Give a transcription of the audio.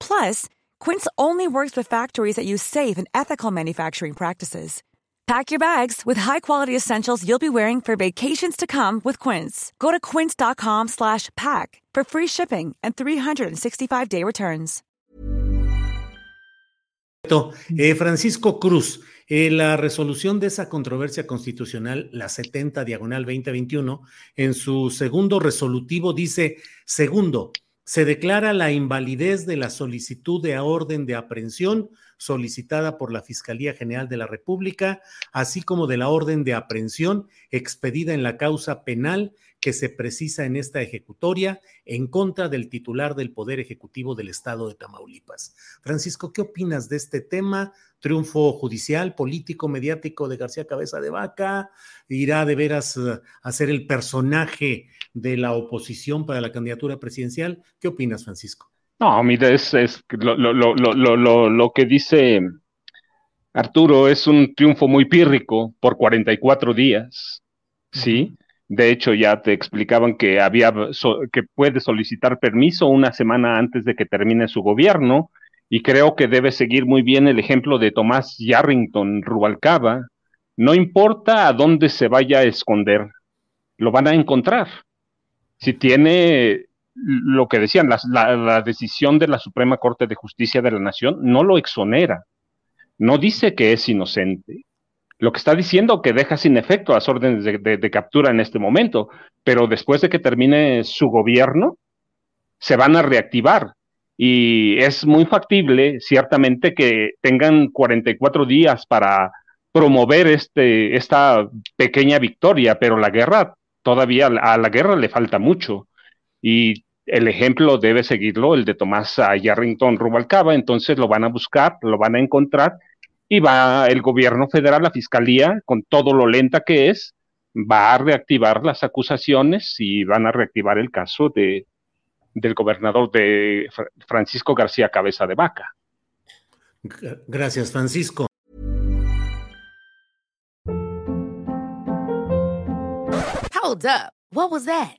Plus, Quince only works with factories that use safe and ethical manufacturing practices. Pack your bags with high-quality essentials you'll be wearing for vacations to come with Quince. Go to quince.com/pack for free shipping and 365-day returns. Eh, Francisco Cruz, eh, la resolución de esa controversia constitucional, la 70 diagonal 2021, en su segundo resolutivo dice, segundo, se declara la invalidez de la solicitud de orden de aprehensión solicitada por la Fiscalía General de la República, así como de la orden de aprehensión expedida en la causa penal que se precisa en esta ejecutoria en contra del titular del Poder Ejecutivo del Estado de Tamaulipas. Francisco, ¿qué opinas de este tema? Triunfo judicial, político, mediático de García Cabeza de Vaca, irá de veras eh, a ser el personaje de la oposición para la candidatura presidencial. ¿Qué opinas, Francisco? No, mira, es, es lo, lo, lo, lo, que dice Arturo es un triunfo muy pírrico por 44 días, ¿sí? De hecho, ya te explicaban que había que puede solicitar permiso una semana antes de que termine su gobierno, y creo que debe seguir muy bien el ejemplo de Tomás Yarrington Rubalcaba. No importa a dónde se vaya a esconder, lo van a encontrar si tiene lo que decían, la, decisión de la Suprema Corte de Justicia de la Nación no lo exonera, no dice que es inocente. Lo que está diciendo que deja sin efecto las órdenes de, captura en este momento, pero después de que termine su gobierno, se van a reactivar. Y es muy factible, ciertamente, que tengan 44 días para promover este, esta pequeña victoria, pero la guerra todavía a la guerra le falta mucho y el ejemplo debe seguirlo el de Tomás Yarrington Rubalcaba, entonces lo van a buscar, lo van a encontrar y va el gobierno federal, la fiscalía, con todo lo lenta que es, va a reactivar las acusaciones y van a reactivar el caso de, del gobernador de Francisco García Cabeza de Vaca. Gracias, Francisco. Hold up. What was that?